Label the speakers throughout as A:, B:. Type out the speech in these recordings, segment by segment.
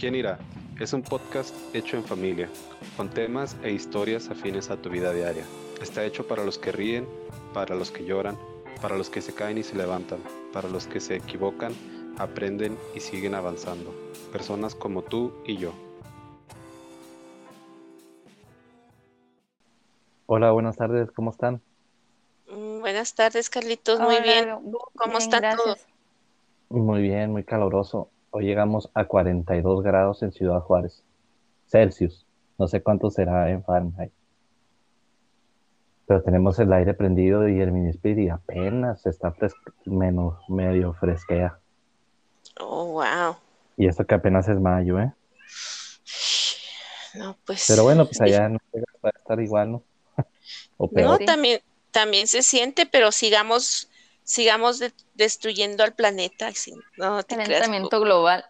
A: ¿Quién irá? Es un podcast hecho en familia, con temas e historias afines a tu vida diaria. Está hecho para los que ríen, para los que lloran, para los que se caen y se levantan, para los que se equivocan, aprenden y siguen avanzando. Personas como tú y yo.
B: Hola, buenas tardes, ¿cómo están?
C: Mm, Buenas tardes, Carlitos. Muy
D: Hola,
C: bien.
D: Bien,
C: ¿Cómo está todo?
B: Muy bien, muy caluroso. Hoy llegamos a 42 grados en Ciudad Juárez. Celsius. No sé cuánto será en Fahrenheit. Pero tenemos el aire prendido y el minisplit y apenas está menos medio fresquea.
C: Oh, wow.
B: Y esto que apenas es mayo, ¿eh?
C: No, pues.
B: Pero bueno, pues allá no llega a estar igual, ¿no? O
C: No,
B: peor.
D: Sí.
C: también, también se siente, pero sigamos, sigamos de- destruyendo al planeta. sí, No te creas.
D: Calentamiento global.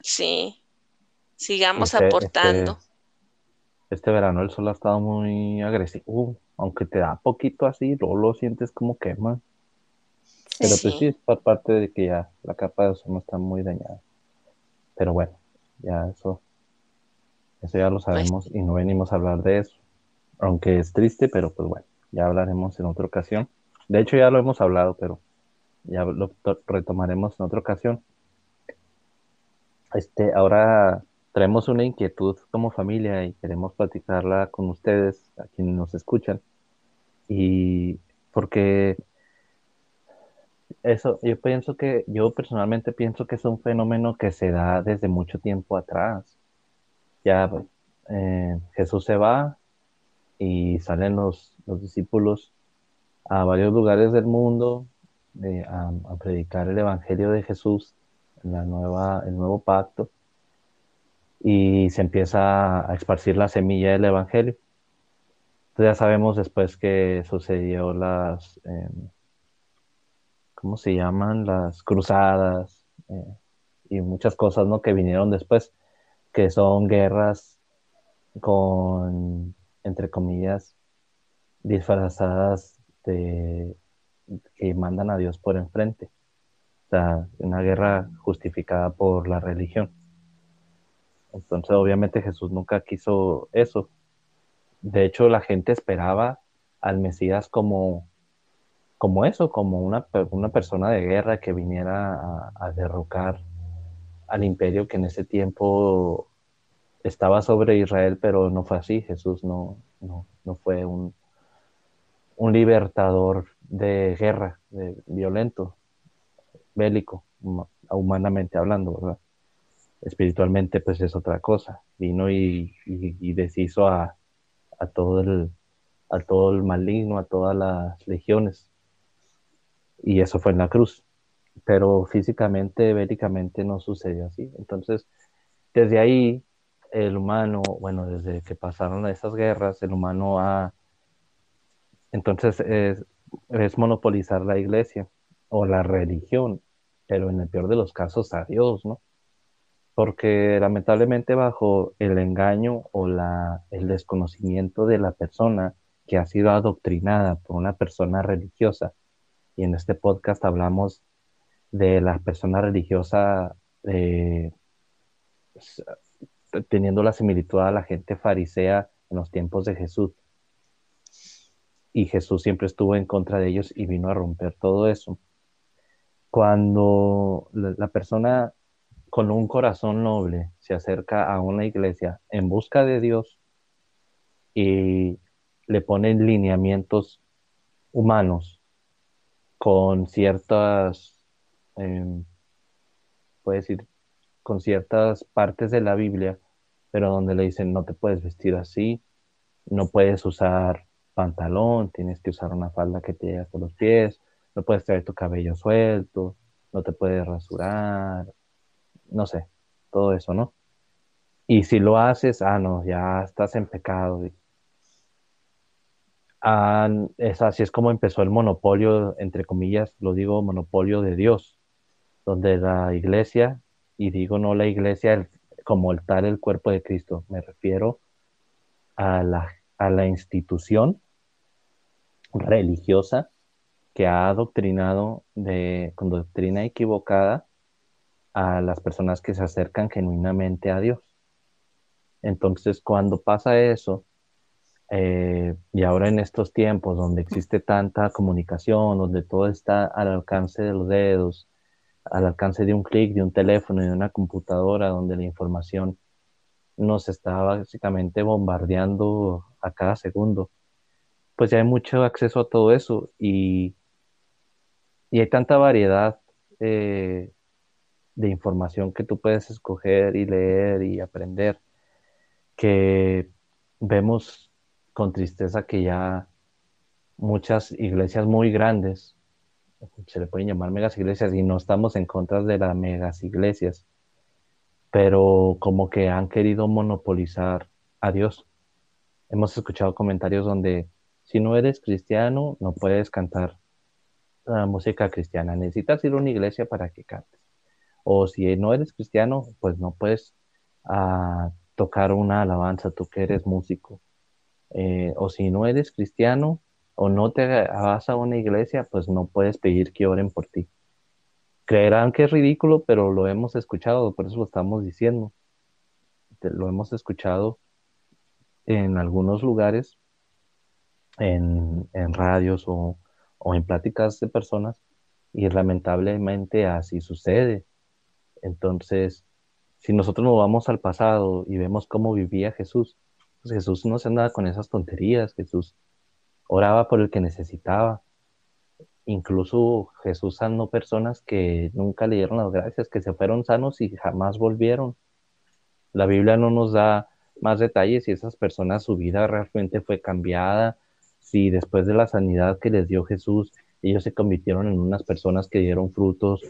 C: Sí. Sigamos
B: Este-
C: aportando.
B: Este, este verano el sol ha estado muy agresivo. Aunque te da poquito así, luego lo sientes como quema. Pero pues
C: Sí.
B: sí, es por parte de que ya la capa de ozono está muy dañada. Pero bueno, ya eso, eso ya lo sabemos y no venimos a hablar de eso. Aunque es triste, pero pues bueno, ya hablaremos en otra ocasión. De hecho, ya lo hemos hablado, pero ya lo to- retomaremos en otra ocasión. Este, ahora traemos una inquietud como familia y queremos platicarla con ustedes, a quienes nos escuchan. Y porque eso, yo pienso que, yo personalmente pienso que es un fenómeno que se da desde mucho tiempo atrás. Ya eh, Jesús se va y salen los, los discípulos a varios lugares del mundo eh, a, predicar el evangelio de Jesús, la nueva, el nuevo pacto, y se empieza a esparcir la semilla del evangelio. Entonces ya sabemos después que sucedió las, em, ¿cómo se llaman? Las cruzadas eh, y muchas cosas, ¿no? Que vinieron después, que son guerras con, entre comillas, disfrazadas de que mandan a Dios por enfrente. O sea, una guerra justificada por la religión. Entonces, obviamente Jesús nunca quiso eso. De hecho, la gente esperaba al Mesías como, como eso, como una, una persona de guerra que viniera a, a derrocar al imperio que en ese tiempo estaba sobre Israel, pero no fue así. Jesús no, no, no fue un, un libertador de guerra, de violento, bélico, huma- humanamente hablando, ¿verdad? Espiritualmente, pues es otra cosa. Vino y, y- deshizo a, a todo el, a todo el maligno, a todas las legiones. Y eso fue en la cruz. Pero físicamente, bélicamente no sucedió así. Entonces, desde ahí, el humano, bueno, desde que pasaron esas guerras, el humano ha, entonces es, monopolizar la iglesia o la religión, pero en el peor de los casos a Dios, ¿no? Porque lamentablemente bajo el engaño o la, el desconocimiento de la persona que ha sido adoctrinada por una persona religiosa, y en este podcast hablamos de la persona religiosa eh, teniendo la similitud a la gente farisea en los tiempos de Jesús. Y Jesús siempre estuvo en contra de ellos y vino a romper todo eso. Cuando la persona con un corazón noble se acerca a una iglesia en busca de Dios y le ponen lineamientos humanos con ciertas, em, puede decir, con ciertas partes de la Biblia, pero donde le dicen no te puedes vestir así, no puedes usar pantalón, tienes que usar una falda que te llegue hasta los pies, no puedes traer tu cabello suelto, no te puedes rasurar, no sé, todo eso, ¿no? Y si lo haces, ah, no, ya estás en pecado. Ah, es así es como empezó el monopolio, entre comillas, lo digo monopolio de Dios, donde la iglesia, y digo no la iglesia el- como el tal el cuerpo de Cristo, me refiero a la, a la institución religiosa que ha adoctrinado de, con doctrina equivocada a las personas que se acercan genuinamente a Dios. Entonces, cuando pasa eso, eh, y ahora en estos tiempos donde existe tanta comunicación, donde todo está al alcance de los dedos, al alcance de un clic, de un teléfono de una computadora, donde la información nos está básicamente bombardeando a cada segundo, pues ya hay mucho acceso a todo eso y, y hay tanta variedad eh, de información que tú puedes escoger y leer y aprender que vemos con tristeza que ya muchas iglesias muy grandes, se le pueden llamar megas iglesias y no estamos en contra de las megas iglesias, pero como que han querido monopolizar a Dios. Hemos escuchado comentarios donde si no eres cristiano no puedes cantar la música cristiana, necesitas ir a una iglesia para que cantes. O si no eres cristiano, pues no puedes uh, tocar una alabanza, tú que eres músico. Eh, o si no eres cristiano o no te vas a una iglesia, pues no puedes pedir que oren por ti. Creerán que es ridículo, pero lo hemos escuchado, por eso lo estamos diciendo. Lo hemos escuchado en algunos lugares, en, radios o, o en pláticas de personas, y lamentablemente así sucede. Entonces, si nosotros nos vamos al pasado y vemos cómo vivía Jesús, pues Jesús no se andaba con esas tonterías, Jesús oraba por el que necesitaba. Incluso Jesús sanó personas que nunca le dieron las gracias, que se fueron sanos y jamás volvieron. La Biblia no nos da más detalles si esas personas su vida realmente fue cambiada, si después de la sanidad que les dio Jesús, ellos se convirtieron en unas personas que dieron frutos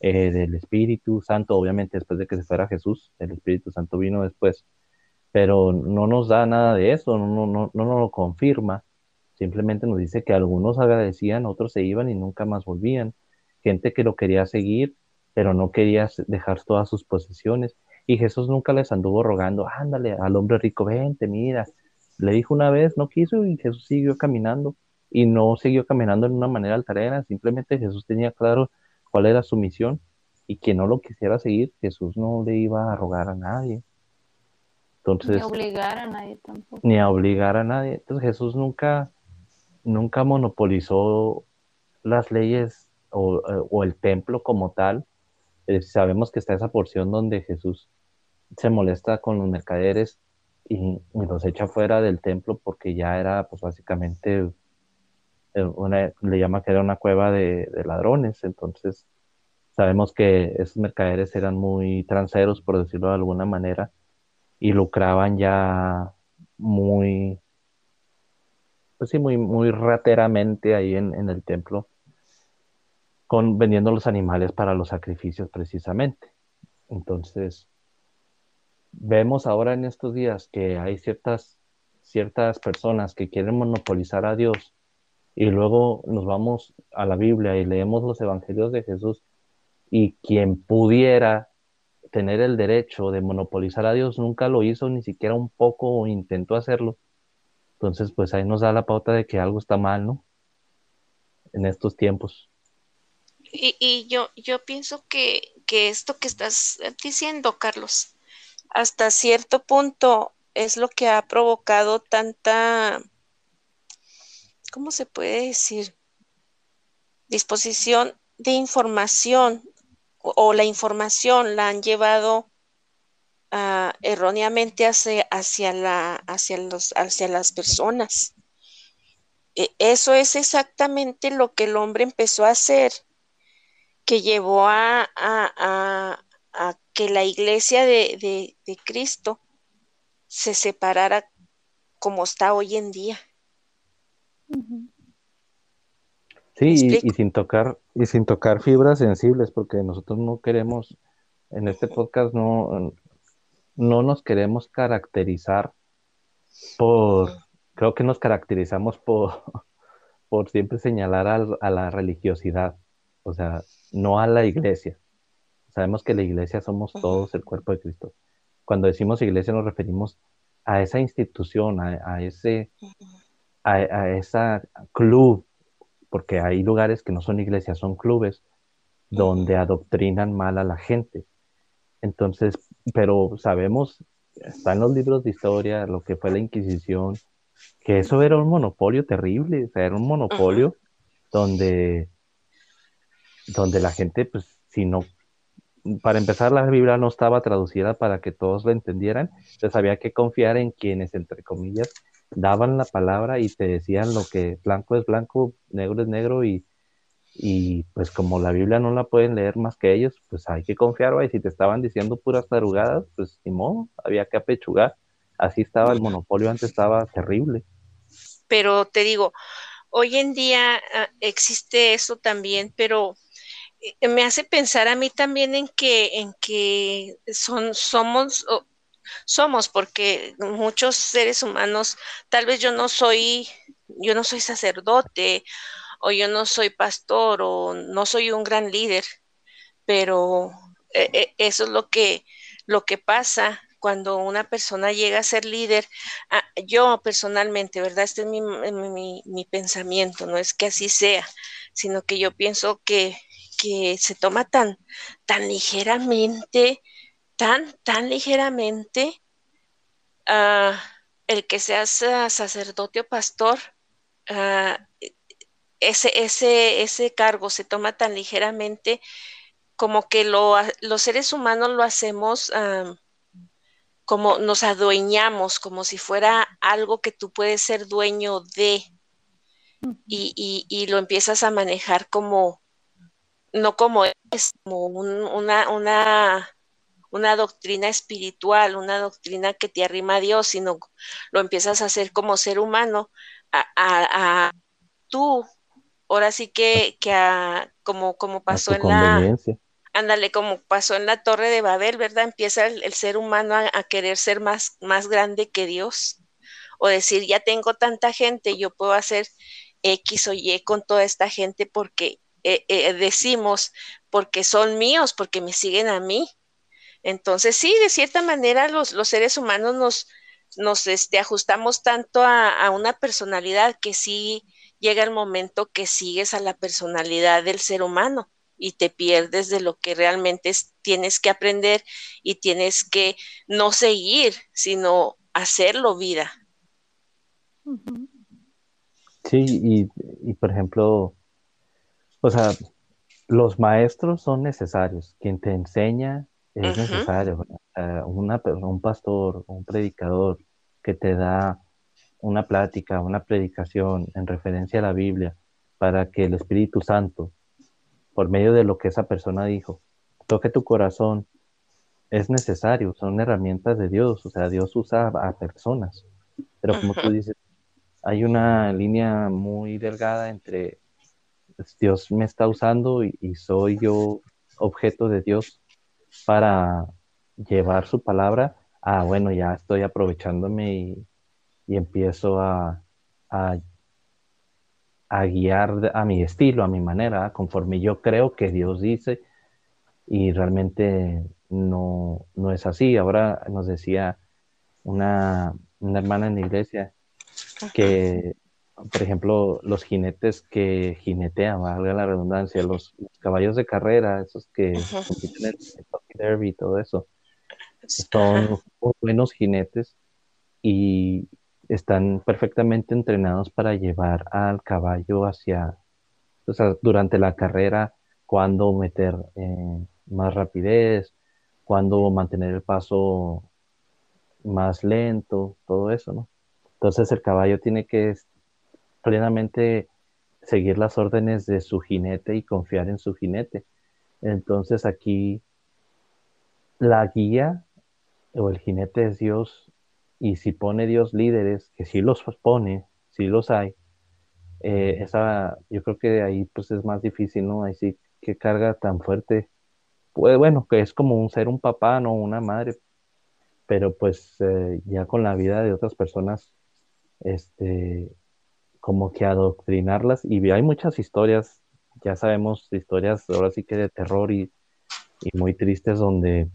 B: eh, del Espíritu Santo, obviamente después de que se fuera Jesús, el Espíritu Santo vino después, pero no nos da nada de eso, no, no, no, no nos lo confirma, simplemente nos dice que algunos agradecían, otros se iban y nunca más volvían, gente que lo quería seguir, pero no quería dejar todas sus posesiones, y Jesús nunca les anduvo rogando, ándale, al hombre rico, vente, mira, le dijo una vez, no quiso, y Jesús siguió caminando, y no siguió caminando en una manera altarera, simplemente Jesús tenía claro cuál era su misión y quien no lo quisiera seguir, Jesús no le iba a rogar a nadie. Entonces,
D: ni a obligar a nadie tampoco.
B: Ni a obligar a nadie. Entonces Jesús nunca, nunca monopolizó las leyes o, o el templo como tal. Eh, sabemos que está esa porción donde Jesús se molesta con los mercaderes y, y, los echa fuera del templo porque ya era pues básicamente una, le llama que era una cueva de, de, ladrones, entonces sabemos que esos mercaderes eran muy transeros, por decirlo de alguna manera, y lucraban ya muy, pues sí, muy, muy rateramente ahí en, en el templo, con, vendiendo los animales para los sacrificios precisamente. Entonces, vemos ahora en estos días que hay ciertas, ciertas personas que quieren monopolizar a Dios y luego nos vamos a la Biblia y leemos los evangelios de Jesús y quien pudiera tener el derecho de monopolizar a Dios nunca lo hizo, ni siquiera un poco o intentó hacerlo. Entonces, pues ahí nos da la pauta de que algo está mal, ¿no? En estos tiempos.
C: Y, y yo, yo pienso que, que esto que estás diciendo, Carlos, hasta cierto punto es lo que ha provocado tanta ¿cómo se puede decir? Disposición de información o, la información la han llevado uh, erróneamente hacia, hacia, la, hacia, los, hacia las personas. E, eso es exactamente lo que el hombre empezó a hacer, que llevó a, a que la iglesia de, de, de Cristo se separara como está hoy en día.
B: Sí, y, y, sin tocar, y sin tocar fibras sensibles, porque nosotros no queremos, en este podcast no, no nos queremos caracterizar por, creo que nos caracterizamos por, por siempre señalar a, a la religiosidad, o sea, no a la iglesia. Sabemos que la iglesia somos todos el cuerpo de Cristo. Cuando decimos iglesia nos referimos a esa institución, a, a ese, a, a esa club, porque hay lugares que no son iglesias, son clubes, donde adoctrinan mal a la gente. Entonces, pero sabemos, está en los libros de historia, lo que fue la Inquisición, que eso era un monopolio terrible, o sea, era un monopolio donde, donde la gente, pues, si no, para empezar, la Biblia no estaba traducida para que todos la entendieran, entonces había que confiar en quienes, entre comillas, daban la palabra y te decían lo que blanco es blanco, negro es negro y, y pues como la Biblia no la pueden leer más que ellos, pues hay que confiar, y si te estaban diciendo puras tarugadas, pues ni modo, había que apechugar. Así estaba el monopolio, antes estaba terrible.
C: Pero te digo, hoy en día ah, existe eso también, pero me hace pensar a mí también en que, en que son, somos, somos, porque muchos seres humanos, tal vez yo no soy, yo no soy sacerdote, o yo no soy pastor, o no soy un gran líder, pero eh, eh, eso es lo que, lo que pasa cuando una persona llega a ser líder, ah, yo personalmente, ¿verdad? Este es mi, mi, mi, pensamiento, no es que así sea, sino que yo pienso que, que se toma tan, tan ligeramente, tan, tan ligeramente, uh, el que seas sacerdote o pastor, uh, ese, ese, ese cargo se toma tan ligeramente como que lo, los seres humanos lo hacemos como nos adueñamos, como si fuera algo que tú puedes ser dueño de, y, y, y lo empiezas a manejar como, no como es, como una, una, una doctrina espiritual, una doctrina que te arrima a Dios, sino lo empiezas a hacer como ser humano, a, a, a tú, ahora sí que, que a, como, como pasó en la ándale, como pasó en la Torre de Babel, ¿verdad? Empieza el, el ser humano a, a, querer ser más, más grande que Dios. O decir, ya tengo tanta gente, yo puedo hacer X o Y con toda esta gente porque eh, eh, decimos, porque son míos, porque me siguen a mí. Entonces, sí, de cierta manera los, los seres humanos nos, nos este, ajustamos tanto a, a, una personalidad que sí llega el momento que sigues a la personalidad del ser humano y te pierdes de lo que realmente es, tienes que aprender y tienes que no seguir, sino hacerlo vida.
B: Sí, y, y, por ejemplo, o sea, los maestros son necesarios, quien te enseña es uh -huh. necesario, uh, una, un pastor, un predicador que te da una plática, una predicación en referencia a la Biblia, para que el Espíritu Santo por medio de lo que esa persona dijo, toque tu corazón, es necesario, son herramientas de Dios, o sea, Dios usa a personas, pero como tú dices, hay una línea muy delgada entre Dios me está usando y, soy yo objeto de Dios para llevar su palabra, ah, bueno, ya estoy aprovechándome y, empiezo a, a guiar a mi estilo, a mi manera, conforme yo creo que Dios dice. Y realmente no, no es así. Ahora nos decía una hermana en la iglesia que, por ejemplo, los jinetes que jinetean, valga la redundancia, los, los caballos de carrera, esos que compiten en el derby y todo eso, son muy buenos jinetes y, están perfectamente entrenados para llevar al caballo hacia, o sea, durante la carrera, cuándo meter eh, más rapidez, cuándo mantener el paso más lento, todo eso, ¿no? Entonces el caballo tiene que plenamente seguir las órdenes de su jinete y confiar en su jinete. Entonces aquí la guía o el jinete es Dios y si pone Dios líderes, que sí los pone, sí los hay, eh, esa, yo creo que ahí pues es más difícil, ¿no? Ahí sí que carga tan fuerte, pues bueno, que es como un ser un papá, no una madre, pero pues eh, ya con la vida de otras personas, este, como que adoctrinarlas, y hay muchas historias, ya sabemos historias ahora sí que de terror y, y muy tristes donde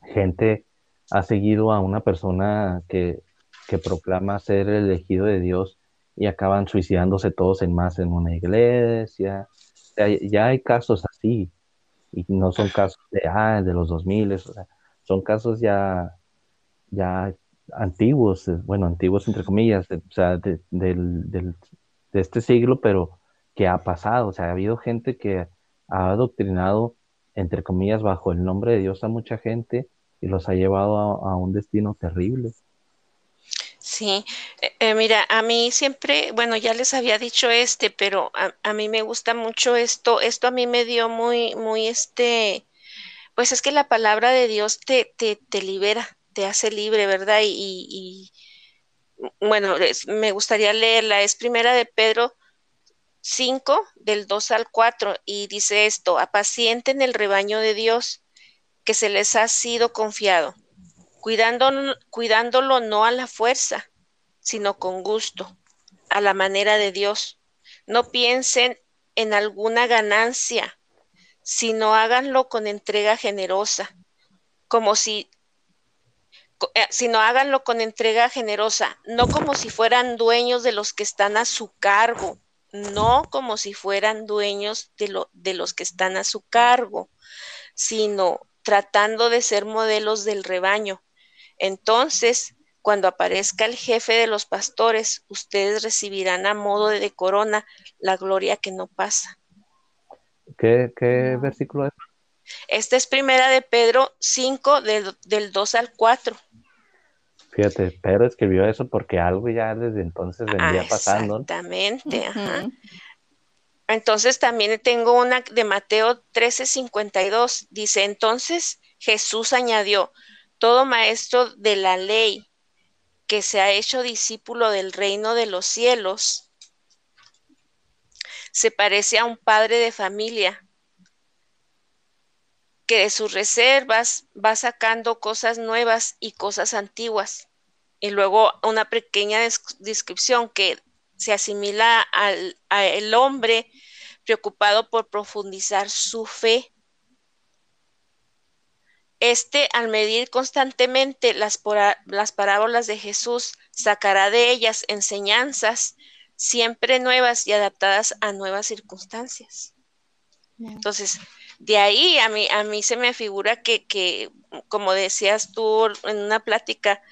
B: gente ha seguido a una persona que, que proclama ser el elegido de Dios y acaban suicidándose todos en más en una iglesia, ya hay casos así, y no son casos de, ah, de los 2000, o son casos ya, ya antiguos, eh, bueno, antiguos entre comillas, o sea, de, del, de este siglo, pero que ha pasado, o sea, ha habido gente que ha adoctrinado, entre comillas, bajo el nombre de Dios a mucha gente y los ha llevado a, a un destino terrible.
C: Sí, eh, eh, mira, a mí siempre, bueno, ya les había dicho este, pero a, a, mí me gusta mucho esto, esto a mí me dio muy, muy este, pues es que la palabra de Dios te, te, te libera, te hace libre, ¿verdad? Y, y, bueno, me gustaría leerla, es primera de Pedro 5, del 2 al 4, y dice esto, apacienten el rebaño de Dios que se les ha sido confiado cuidando, cuidándolo no a la fuerza, sino con gusto, a la manera de Dios. No piensen en alguna ganancia, sino háganlo con entrega generosa, como si, sino háganlo con entrega generosa, no como si fueran dueños de los que están a su cargo, no como si fueran dueños de, lo, de los que están a su cargo, sino tratando de ser modelos del rebaño. Entonces, cuando aparezca el jefe de los pastores, ustedes recibirán a modo de corona la gloria que no pasa.
B: ¿Qué, qué versículo es?
C: Esta es primera de Pedro 5, del, del 2 al 4.
B: Fíjate, Pedro escribió eso porque algo ya desde entonces venía
C: ah,
B: pasando.
C: Exactamente, ajá. Entonces también tengo una de Mateo 13, 52. Dice, entonces Jesús añadió, todo maestro de la ley que se ha hecho discípulo del reino de los cielos se parece a un padre de familia que de sus reservas va sacando cosas nuevas y cosas antiguas. Y luego una pequeña descripción que se asimila al, al hombre preocupado por profundizar su fe este, al medir constantemente las, las, parábolas de Jesús, sacará de ellas enseñanzas siempre nuevas y adaptadas a nuevas circunstancias. Entonces, de ahí a mí, a mí se me figura que, que como decías tú en una plática,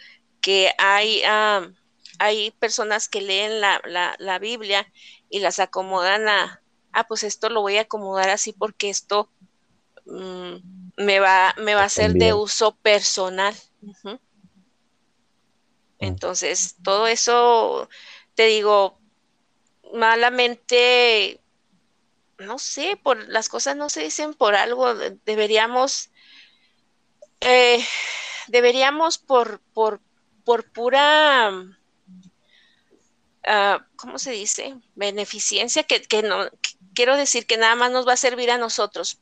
C: que hay, um, hay personas que leen la, la, la, Biblia y las acomodan a, ah, pues esto lo voy a acomodar así porque esto um, me va, me va a ser de uso personal. Uh -huh. Entonces, todo eso, te digo, malamente, no sé, por las cosas no se dicen por algo, deberíamos, eh, deberíamos por, por, por pura, uh, ¿cómo se dice? Beneficencia, que, que no, quiero decir que nada más nos va a servir a nosotros,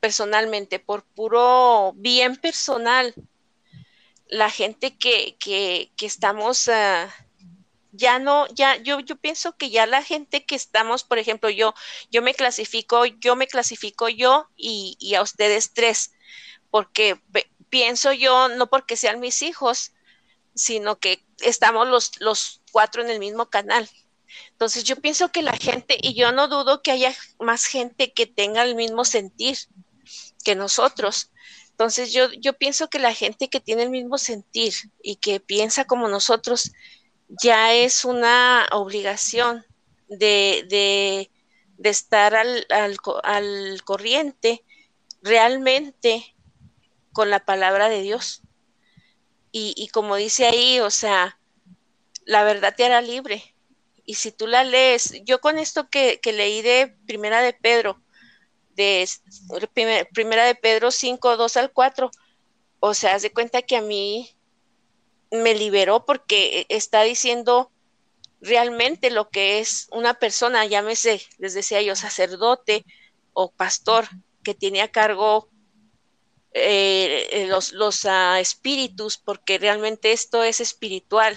C: personalmente, por puro bien personal, la gente que, que, estamos, uh, ya no, ya, yo, yo pienso que ya la gente que estamos, por ejemplo, yo, yo me clasifico, yo me clasifico yo y, a ustedes tres, porque pienso yo, no porque sean mis hijos, sino que estamos los, los cuatro en el mismo canal. Entonces yo pienso que la gente, y yo no dudo que haya más gente que tenga el mismo sentir, que nosotros. Entonces yo, yo pienso que la gente que tiene el mismo sentir y que piensa como nosotros ya es una obligación de, de, de estar al, al, corriente realmente con la palabra de Dios. Y, y, como dice ahí, o sea, la verdad te hará libre. Y si tú la lees, yo con esto que, que leí de Primera de Pedro, de primera de Pedro 5, 2 al 4. O sea, haz de cuenta que a mí me liberó porque está diciendo realmente lo que es una persona, llámese, les decía yo, sacerdote o pastor que tiene a cargo eh, los, los uh, espíritus, porque realmente esto es espiritual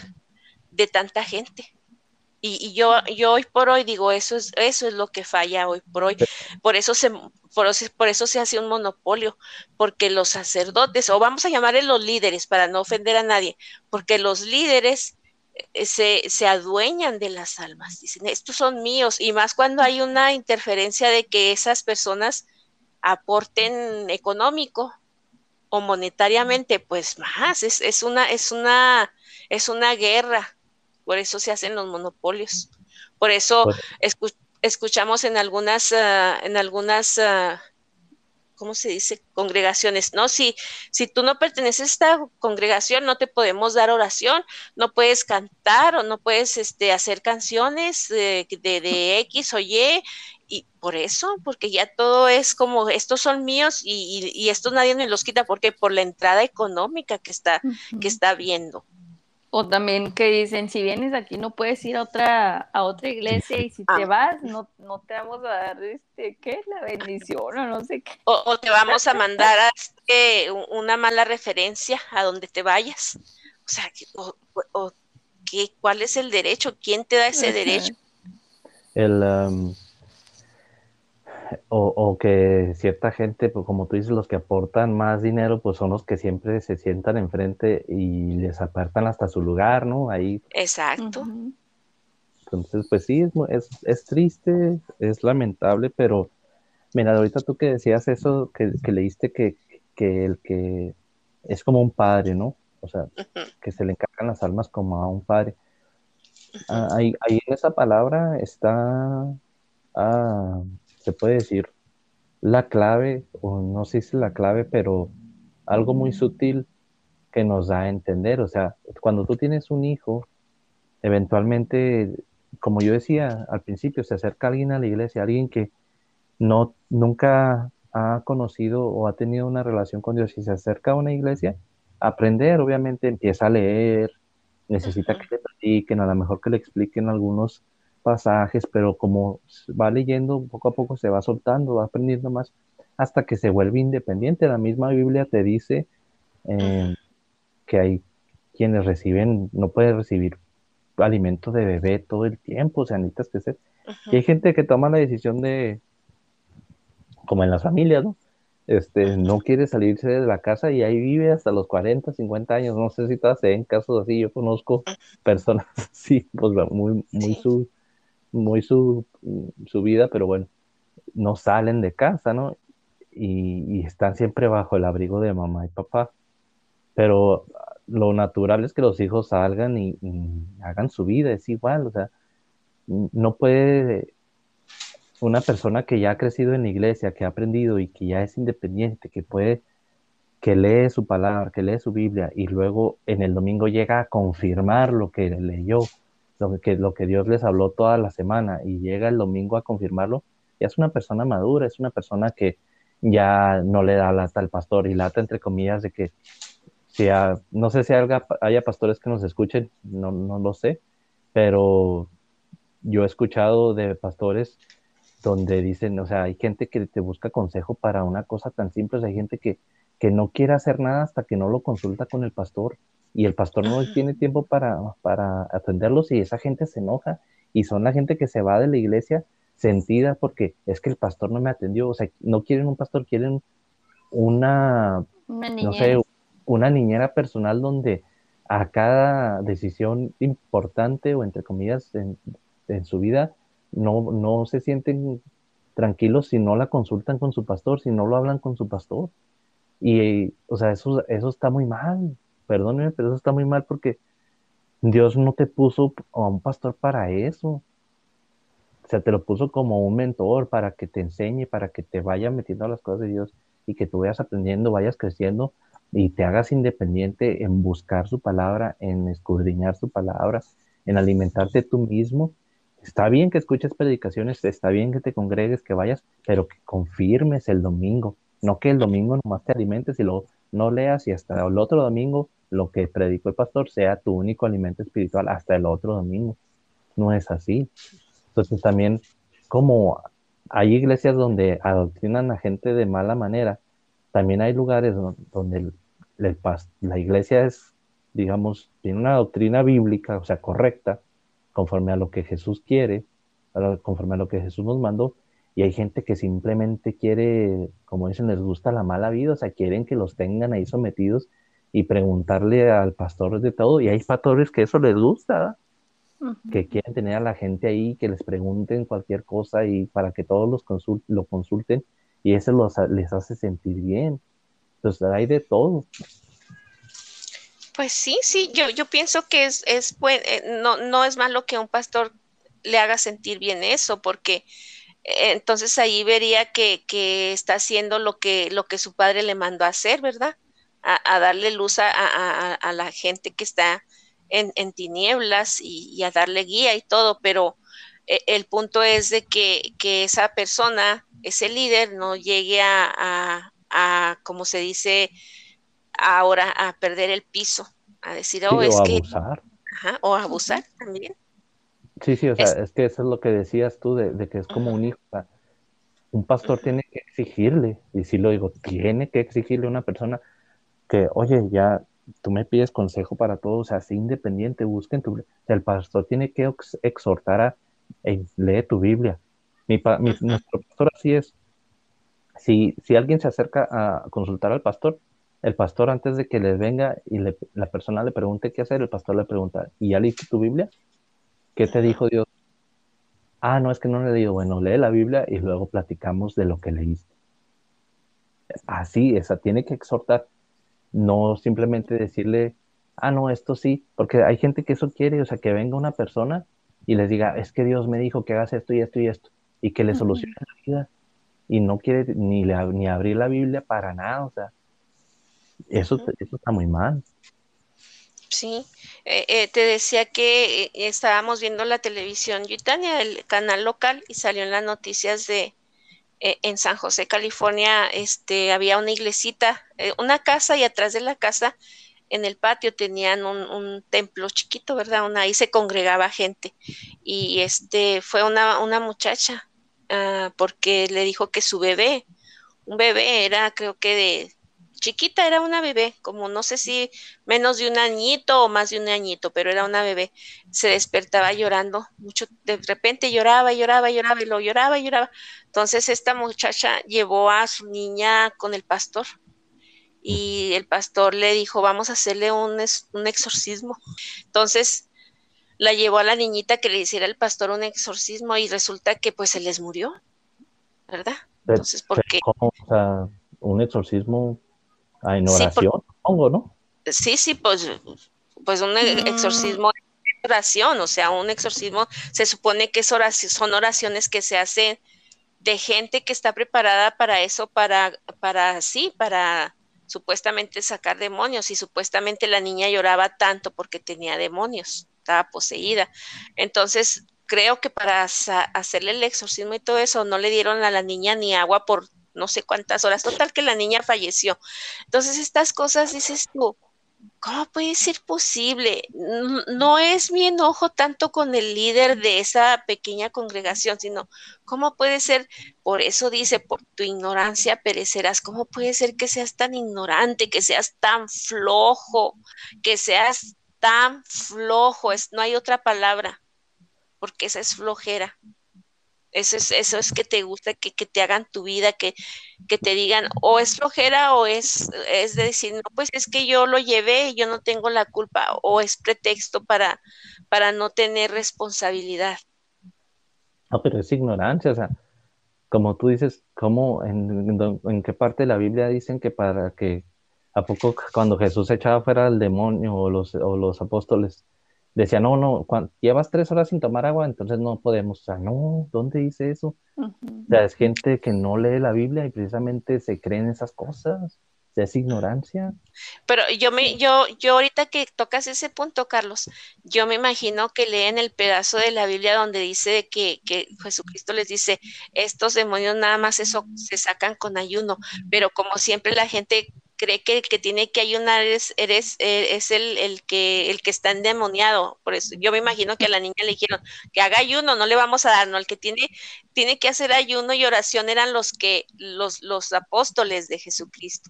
C: de tanta gente. Y, yo, yo hoy por hoy digo, eso es, eso es lo que falla hoy por hoy. Por eso se, por, por eso se hace un monopolio, porque los sacerdotes, o vamos a llamarle los líderes para no ofender a nadie, porque los líderes eh, se, se adueñan de las almas, dicen, estos son míos, y más cuando hay una interferencia de que esas personas aporten económico o monetariamente, pues más, es, es una, es una, es una guerra, por eso se hacen los monopolios, por eso escuchamos en algunas, uh, en algunas uh, ¿cómo se dice? Congregaciones, ¿no? Si, si tú no perteneces a esta congregación, no te podemos dar oración, no puedes cantar o no puedes este, hacer canciones de, de, X o Y, y por eso, porque ya todo es como, estos son míos y, y, estos nadie me los quita, porque por la entrada económica que está, que está viendo.
D: O también que dicen, si vienes aquí no puedes ir a otra, a otra iglesia y si te ah. vas no, no te vamos a dar este, ¿qué? La bendición o no sé qué.
C: O, te vamos a mandar a este, una mala referencia a donde te vayas. O sea, o, ¿qué, ¿cuál es el derecho? ¿Quién te da ese derecho?
B: El, um, o, que cierta gente, pues como tú dices, los que aportan más dinero, pues son los que siempre se sientan enfrente y les apartan hasta su lugar, ¿no? Ahí.
C: Exacto.
B: Entonces, pues sí, es, es, triste, es lamentable, pero mira, ahorita tú que decías eso, que, leíste que, que, el que es como un padre, ¿no? O sea, que se le encargan las almas como a un padre. Ah, ahí, ahí en esa palabra está ah, se puede decir, la clave, o no sé si es la clave, pero algo muy sutil que nos da a entender. O sea, cuando tú tienes un hijo, eventualmente, como yo decía al principio, se acerca alguien a la iglesia, alguien que no, nunca ha conocido o ha tenido una relación con Dios y se acerca a una iglesia, aprender, obviamente empieza a leer, necesita que le platiquen, a lo mejor que le expliquen algunos pasajes, pero como va leyendo, poco a poco se va soltando, va aprendiendo más hasta que se vuelve independiente. La misma Biblia te dice eh, que hay quienes reciben, no puede recibir alimento de bebé todo el tiempo, o sea, necesitas que ser. Y hay gente que toma la decisión de, como en las familias, ¿no? Este, no quiere salirse de la casa y ahí vive hasta los 40, 50 años. No sé si todas se ven casos así. Yo conozco personas así, pues muy, muy su, muy su, su vida, pero bueno, no salen de casa, ¿no? Y, están siempre bajo el abrigo de mamá y papá. Pero lo natural es que los hijos salgan y, hagan su vida, es igual, o sea, no puede una persona que ya ha crecido en la iglesia, que ha aprendido y que ya es independiente, que puede, que lee su palabra, que lee su Biblia y luego en el domingo llega a confirmar lo que leyó, lo que, lo que Dios les habló toda la semana y llega el domingo a confirmarlo, ya es una persona madura, es una persona que ya no le da lata al pastor y lata entre comillas de que si no sé si haya, haya, pastores que nos escuchen, no, no lo sé, pero yo he escuchado de pastores donde dicen, o sea, hay gente que te busca consejo para una cosa tan simple, hay gente que, que no quiere hacer nada hasta que no lo consulta con el pastor y el pastor no tiene tiempo para, para atenderlos y esa gente se enoja y son la gente que se va de la iglesia sentida porque es que el pastor no me atendió, o sea, no quieren un pastor, quieren una, no sé, una niñera personal donde a cada decisión importante o entre comillas en, en su vida no, no se sienten tranquilos si no la consultan con su pastor, si no lo hablan con su pastor. Y, o sea, eso, eso está muy mal perdóneme, pero eso está muy mal porque Dios no te puso a un pastor para eso. O sea, te lo puso como un mentor para que te enseñe, para que te vaya metiendo a las cosas de Dios y que tú vayas aprendiendo, vayas creciendo y te hagas independiente en buscar su palabra, en escudriñar su palabra, en alimentarte tú mismo. Está bien que escuches predicaciones, está bien que te congregues, que vayas, pero que confirmes el domingo. No que el domingo nomás te alimentes y luego no leas y hasta el otro domingo lo que predicó el pastor sea tu único alimento espiritual hasta el otro domingo. No es así. Entonces también como hay iglesias donde adoctrinan a gente de mala manera, también hay lugares donde la iglesia es, digamos, tiene una doctrina bíblica, o sea, correcta, conforme a lo que Jesús quiere, conforme a lo que Jesús nos mandó, y hay gente que simplemente quiere, como dicen, les gusta la mala vida, o sea, quieren que los tengan ahí sometidos y preguntarle al pastor de todo. Y hay pastores que eso les gusta, que quieren tener a la gente ahí, que les pregunten cualquier cosa y para que todos los lo consulten y eso los, les hace sentir bien. Entonces hay de todo.
C: Pues sí, sí, yo, yo pienso que es, es eh, no, no es malo que un pastor le haga sentir bien eso, porque entonces ahí vería que, que, está haciendo lo que, lo que su padre le mandó a hacer, ¿verdad? A, darle luz a, a, la gente que está en, en tinieblas y, a darle guía y todo, pero eh, el punto es de que, que, esa persona, ese líder, no llegue a, a, como se dice ahora, a perder el piso, a decir, oh, es que... Abusar. Ajá, o abusar también.
B: Sí, sí, o sea, es, que eso es lo que decías tú, de, que es como un hijo. un pastor tiene que exigirle, y si lo digo, tiene que exigirle a una persona que, oye, ya tú me pides consejo para todo, o sea, sé independiente, busquen tu... O sea, el pastor tiene que exhortar a, lee tu Biblia. Mi, mi, nuestro pastor así es. Si, si alguien se acerca a consultar al pastor, el pastor antes de que le venga y la persona le pregunte qué hacer, el pastor le pregunta, ¿y ya leíste tu Biblia? ¿Qué te dijo Dios? Ah, no, es que no le digo, bueno, lee la Biblia y luego platicamos de lo que leíste. Así, esa tiene que exhortar, no simplemente decirle, ah, no, esto sí, porque hay gente que eso quiere, o sea, que venga una persona y les diga, es que Dios me dijo que hagas esto y esto y esto, y que le solucione la vida, y no quiere ni, ni abrir la Biblia para nada, o sea, eso, eso está muy mal.
C: Sí, eh, eh, te decía que eh, estábamos viendo la televisión Yutania, el canal local, y salió en las noticias de en San José, California, este, había una iglesita, una casa y atrás de la casa, en el patio tenían un, templo chiquito, ¿verdad? Ahí se congregaba gente y este fue una, una muchacha ah, porque le dijo que su bebé, un bebé era creo que de chiquita, era una bebé, como no sé si menos de un añito o más de un añito, pero era una bebé. Se despertaba llorando mucho, de repente lloraba, lloraba, lloraba y lo lloraba lloraba. Entonces esta muchacha llevó a su niña con el pastor y el pastor le dijo, vamos a hacerle un, un exorcismo. Entonces la llevó a la niñita que le hiciera el pastor un exorcismo y resulta que pues se les murió, ¿verdad? Entonces, ¿por qué?
B: O sea, un exorcismo en oración, supongo, ¿no?
C: Sí, sí, pues, pues un exorcismo de oración, o sea, un exorcismo se supone que es oración, son oraciones que se hacen de gente que está preparada para eso, para, para sí, para supuestamente sacar demonios y supuestamente la niña lloraba tanto porque tenía demonios, estaba poseída. Entonces, creo que para hacerle el exorcismo y todo eso no le dieron a la niña ni agua por no sé cuántas horas, total que la niña falleció. Entonces estas cosas dices tú, ¿cómo puede ser posible? No es mi enojo tanto con el líder de esa pequeña congregación, sino cómo puede ser, por eso dice, por tu ignorancia perecerás, ¿cómo puede ser que seas tan ignorante, que seas tan flojo, que seas tan flojo? Es, no hay otra palabra, porque esa es flojera. Eso es, eso es que te gusta, que, te hagan tu vida, que, que, te digan, o es flojera o es, es decir, no, pues es que yo lo llevé y yo no tengo la culpa, o es pretexto para, para no tener responsabilidad.
B: No, pero es ignorancia, o sea, como tú dices, ¿cómo, en, en, qué parte de la Biblia dicen que para que, a poco cuando Jesús echaba fuera al demonio o los, o los apóstoles, decía, no, no, llevas tres horas sin tomar agua, entonces no podemos. O sea, no, ¿dónde dice eso? O sea, es gente que no lee la Biblia y precisamente se creen esas cosas. O sea, es ignorancia.
C: Pero yo me, yo, yo ahorita que tocas ese punto, Carlos, yo me imagino que leen el pedazo de la Biblia donde dice que, que Jesucristo les dice, estos demonios nada más eso se sacan con ayuno, pero como siempre la gente cree que el que tiene que ayunar es, eres, eh, es el, el, que, el que está endemoniado. Por eso yo me imagino que a la niña le dijeron que haga ayuno, no le vamos a dar, no, el que tiene, tiene que hacer ayuno y oración eran los que, los, los apóstoles de Jesucristo.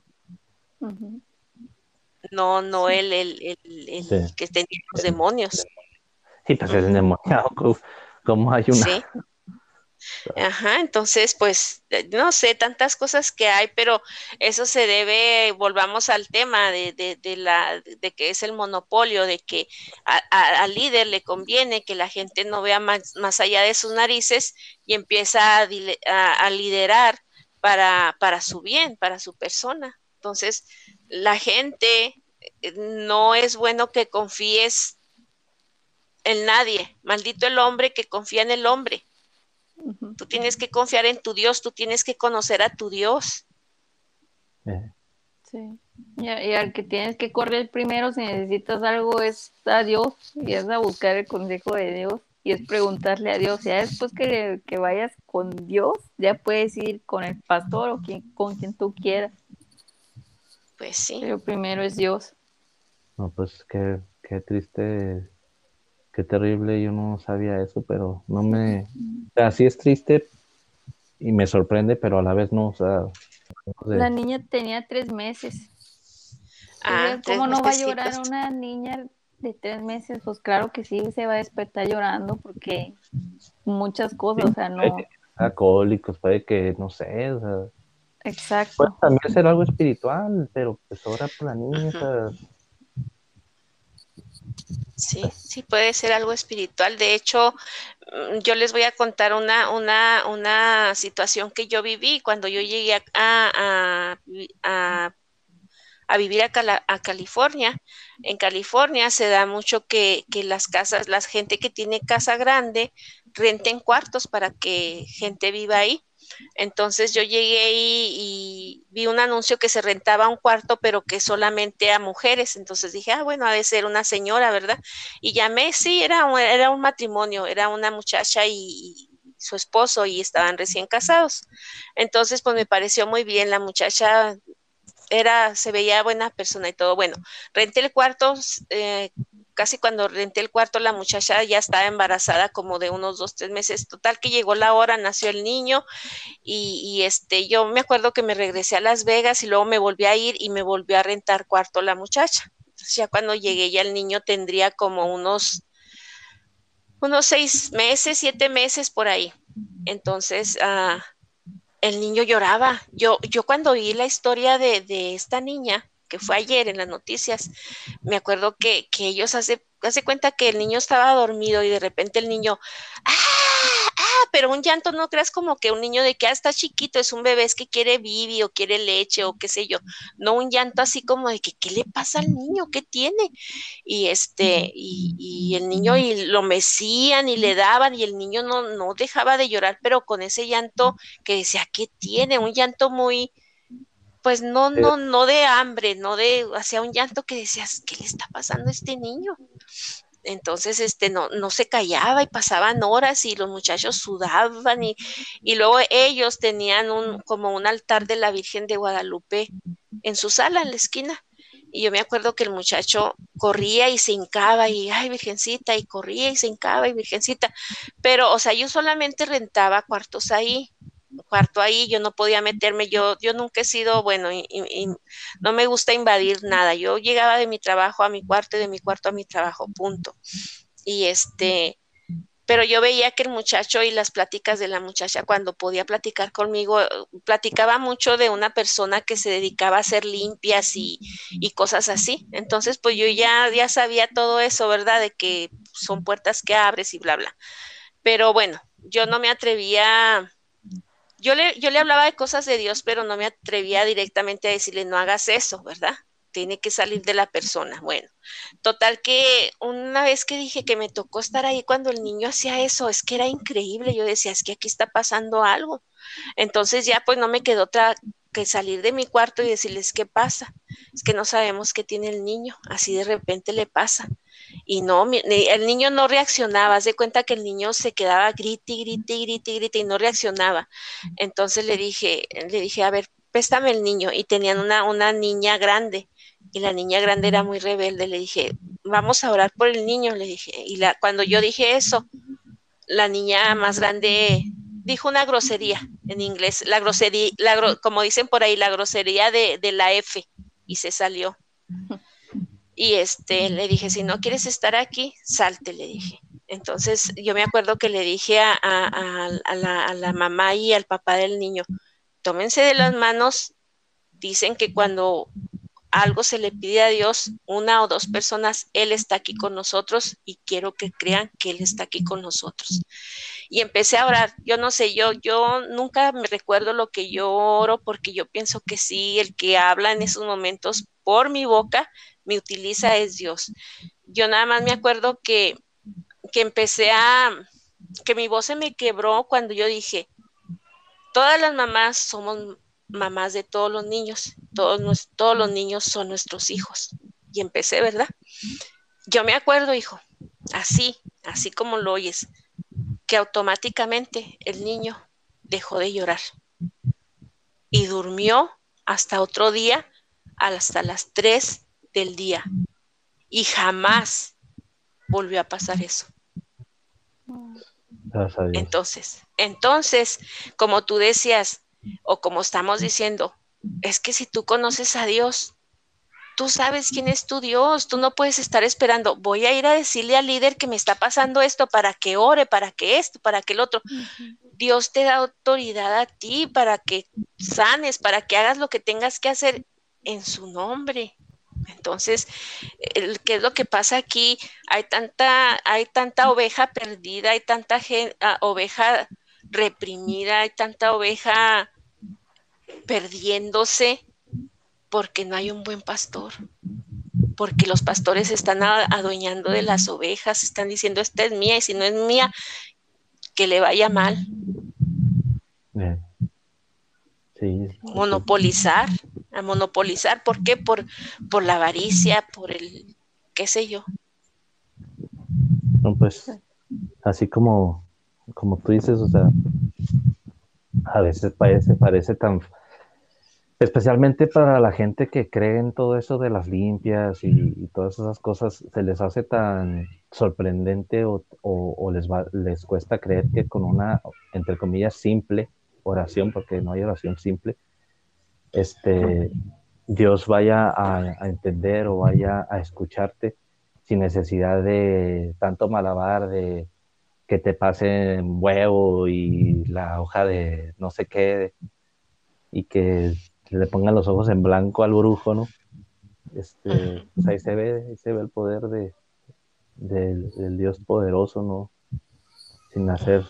C: No, no el, el, el, que tenía los demonios.
B: Sí, pues es endemoniado, ¿cómo ayunar?
C: Sí. Ajá, entonces, pues, eh, no sé, tantas cosas que hay, pero eso se debe, volvamos al tema de, de, de la, de que es el monopolio, de que al líder le conviene que la gente no vea más, más allá de sus narices y empieza a, a, liderar para, para su bien, para su persona. Entonces, la gente eh, no es bueno que confíes en nadie. Maldito el hombre que confía en el hombre. Tú tienes que confiar en tu Dios, tú tienes que conocer a tu Dios.
D: Sí. Y, al que tienes que correr primero si necesitas algo es a Dios y es a buscar el consejo de Dios y es preguntarle a Dios. Ya después que, que vayas con Dios, ya puedes ir con el pastor o quien, con quien tú quieras.
C: Pues sí.
D: Pero primero es Dios.
B: No, pues qué, qué triste qué terrible, yo no sabía eso, pero no me, o sea, sí es triste y me sorprende, pero a la vez no, o sea.
D: La niña tenía tres meses. Ah, ¿Cómo no va a llorar una niña de tres meses? Pues claro que sí, se va a despertar llorando porque muchas cosas, o sea, no.
B: Alcohólicos, puede que, no sé, o sea.
D: Exacto.
B: Puede también ser algo espiritual, pero pues ahora por la niña, o sea
C: Sí, sí puede ser algo espiritual. De hecho, mm, yo les voy a contar una, una, una situación que yo viví cuando yo llegué a, a, a, a vivir a, a, California. En California se da mucho que, que, las casas, la gente que tiene casa grande, renten cuartos para que gente viva ahí. Entonces yo llegué y vi un anuncio que se rentaba un cuarto, pero que solamente a mujeres. Entonces dije, ah, bueno, ha de ser una señora, ¿verdad? Y llamé, sí, era un, era un matrimonio, era una muchacha y, su esposo y estaban recién casados. Entonces, pues me pareció muy bien, la muchacha era, se veía buena persona y todo. Bueno, renté el cuarto, eh, casi cuando renté el cuarto, la muchacha ya estaba embarazada como de unos dos, tres meses. Total que llegó la hora, nació el niño y, este, yo me acuerdo que me regresé a Las Vegas y luego me volví a ir y me volvió a rentar cuarto la muchacha. Entonces ya cuando llegué ya el niño tendría como unos, unos seis meses, siete meses por ahí. Entonces, ah, el niño lloraba. Yo, yo cuando oí la historia de, de esta niña, que fue ayer en las noticias, me acuerdo que, que ellos hace, hace cuenta que el niño estaba dormido y de repente el niño, ¡ah! ¡ah! Pero un llanto no creas como que un niño de que ah, está chiquito, es un bebé es que quiere bibi o quiere leche o qué sé yo, no un llanto así como de que, ¿qué le pasa al niño? ¿Qué tiene? Y este, y, y el niño y lo mecían y le daban y el niño no, no dejaba de llorar, pero con ese llanto que decía, ¿qué tiene? Un llanto muy, pues no, no, no de hambre, no de, hacía un llanto que decías, ¿qué le está pasando a este niño? Entonces, este, no, no se callaba y pasaban horas y los muchachos sudaban y, y luego ellos tenían un, como un altar de la Virgen de Guadalupe en su sala, en la esquina. Y yo me acuerdo que el muchacho corría y se hincaba y, ay, virgencita, y corría y se hincaba y virgencita. Pero, o sea, yo solamente rentaba cuartos ahí cuarto ahí, yo no podía meterme, yo, yo nunca he sido, bueno, y, no me gusta invadir nada, yo llegaba de mi trabajo a mi cuarto y de mi cuarto a mi trabajo, punto. Y este, pero yo veía que el muchacho y las pláticas de la muchacha cuando podía platicar conmigo, platicaba mucho de una persona que se dedicaba a hacer limpias y, y cosas así. Entonces, pues yo ya, ya sabía todo eso, ¿verdad? De que son puertas que abres y bla, bla. Pero bueno, yo no me atrevía yo le, yo le hablaba de cosas de Dios, pero no me atrevía directamente a decirle, no hagas eso, ¿verdad? Tiene que salir de la persona. Bueno, total que una vez que dije que me tocó estar ahí cuando el niño hacía eso, es que era increíble. Yo decía, es que aquí está pasando algo. Entonces ya pues no me quedó otra que salir de mi cuarto y decirles qué pasa. Es que no sabemos qué tiene el niño, así de repente le pasa. Y no, el niño no reaccionaba, haz de cuenta que el niño se quedaba grite, grite, grite, grite y no reaccionaba. Entonces le dije, le dije, a ver, préstame el niño. Y tenían una, una niña grande y la niña grande era muy rebelde. Le dije, vamos a orar por el niño, le dije. Y la, cuando yo dije eso, la niña más grande dijo una grosería en inglés, la grosería, la, como dicen por ahí, la grosería de, de la F y se salió. Y este, le dije, si no quieres estar aquí, salte, le dije. Entonces yo me acuerdo que le dije a, la, a, la, mamá y al papá del niño, tómense de las manos, dicen que cuando algo se le pide a Dios, una o dos personas, Él está aquí con nosotros y quiero que crean que Él está aquí con nosotros. Y empecé a orar. Yo no sé, yo, yo nunca me recuerdo lo que yo oro porque yo pienso que sí, el que habla en esos momentos por mi boca, me utiliza es Dios. Yo nada más me acuerdo que, que empecé a, que mi voz se me quebró cuando yo dije, todas las mamás somos mamás de todos los niños, todos, todos los niños son nuestros hijos. Y empecé, ¿verdad? Yo me acuerdo, hijo, así, así como lo oyes, que automáticamente el niño dejó de llorar y durmió hasta otro día, hasta las 3 del día. Y jamás volvió a pasar eso. Entonces, entonces, como tú decías, o como estamos diciendo, es que si tú conoces a Dios, tú sabes quién es tu Dios, tú no puedes estar esperando, voy a ir a decirle al líder que me está pasando esto para que ore, para que esto, para que el otro. Dios te da autoridad a ti para que sanes, para que hagas lo que tengas que hacer en su nombre. Entonces, ¿qué es lo que pasa aquí? Hay tanta, hay tanta oveja perdida, hay tanta ah, oveja reprimida, hay tanta oveja perdiéndose porque no hay un buen pastor, porque los pastores están adueñando de las ovejas, están diciendo, esta es mía y si no es mía, que le vaya mal. Monopolizar, a monopolizar, ¿por qué? Por, por la avaricia, por el, qué sé yo.
B: No, pues, así como, como tú dices, o sea, a veces parece, parece tan especialmente para la gente que cree en todo eso de las limpias y, todas esas cosas, se les hace tan sorprendente o, les, les cuesta creer que con una, entre comillas, simple oración, porque no hay oración simple, este, Dios vaya a, entender o vaya a escucharte sin necesidad de tanto malabar, de que te pasen huevo y la hoja de no sé qué, y que le pongan los ojos en blanco al brujo, ¿no? Este, pues ahí se ve, ahí se ve el poder de, del Dios poderoso, ¿no? Sin hacer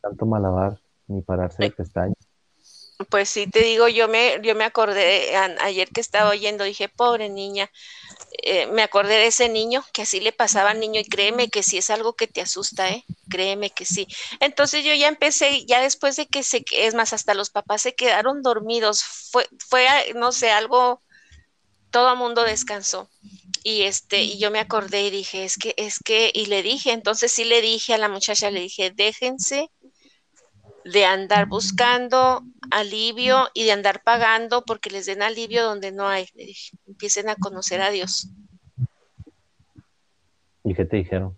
B: tanto malabar ni pararse de pestañas.
C: Pues sí, te digo, yo me, yo me acordé ayer que estaba oyendo, dije, pobre niña, eh, me acordé de ese niño que así le pasaba al niño y créeme que sí es algo que te asusta, ¿eh? Créeme que sí. Entonces yo ya empecé, ya después de que se, es más, hasta los papás se quedaron dormidos, fue, fue, no sé, algo, todo el mundo descansó. Y este, y yo me acordé y dije, es que, es que, y le dije, entonces sí le dije a la muchacha, le dije, déjense de andar buscando alivio y de andar pagando porque les den alivio donde no hay. Empiecen a conocer a Dios.
B: ¿Y qué te dijeron?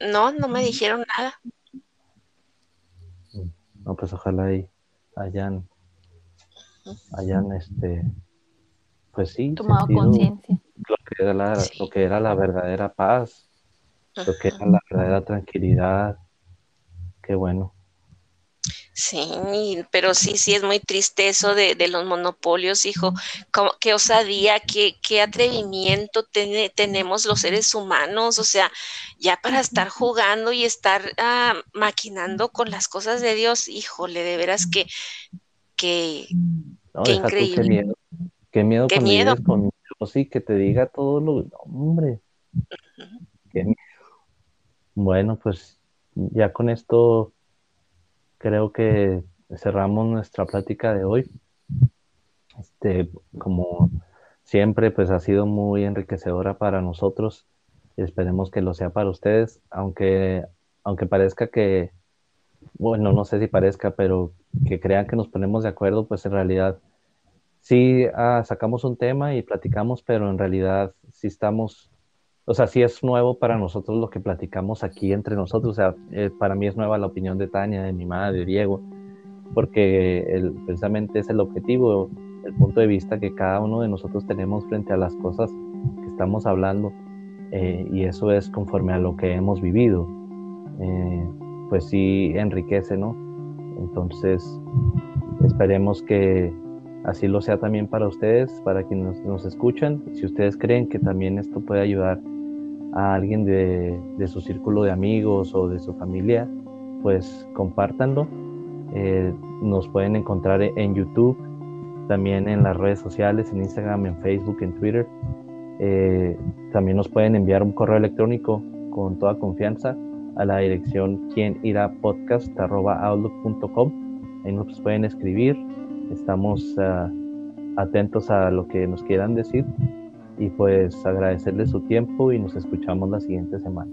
C: No, no me dijeron nada.
B: No, pues ojalá y hayan, hayan este, pues sí,
D: tomado conciencia.
B: Lo que era la, lo que era la verdadera paz, lo que era la verdadera tranquilidad. Qué bueno.
C: Sí, pero sí, sí es muy triste eso de, los monopolios, hijo. qué osadía, qué, qué atrevimiento tenemos los seres humanos. O sea, ya para estar jugando y estar ah, maquinando con las cosas de Dios, híjole, de veras que, que, increíble.
B: qué miedo, qué miedo
C: qué miedo.
B: con sí, que te diga todo lo, hombre. Qué miedo. Bueno, pues ya con esto creo que cerramos nuestra plática de hoy. Este, como siempre, pues ha sido muy enriquecedora para nosotros y esperemos que lo sea para ustedes, aunque, aunque parezca que, bueno, no sé si parezca, pero que crean que nos ponemos de acuerdo, pues en realidad sí ah, sacamos un tema y platicamos, pero en realidad sí estamos o sea, sí es nuevo para nosotros lo que platicamos aquí entre nosotros. O sea, eh, para mí es nueva la opinión de Tania, de mi madre, de Diego, porque precisamente es el objetivo, el punto de vista que cada uno de nosotros tenemos frente a las cosas que estamos hablando. Eh, y eso es conforme a lo que hemos vivido. eh, pues sí enriquece, ¿no? Entonces, esperemos que así lo sea también para ustedes, para quienes nos, escuchan. Si ustedes creen que también esto puede ayudar a alguien de, su círculo de amigos o de su familia, pues compártanlo. Eh, nos pueden encontrar en YouTube, también en las redes sociales, en Instagram, en Facebook, en Twitter. Eh, también nos pueden enviar un correo electrónico con toda confianza a la dirección quien irá Ahí nos pueden escribir. Estamos ah, atentos a lo que nos quieran decir y pues agradecerles su tiempo y nos escuchamos la siguiente semana.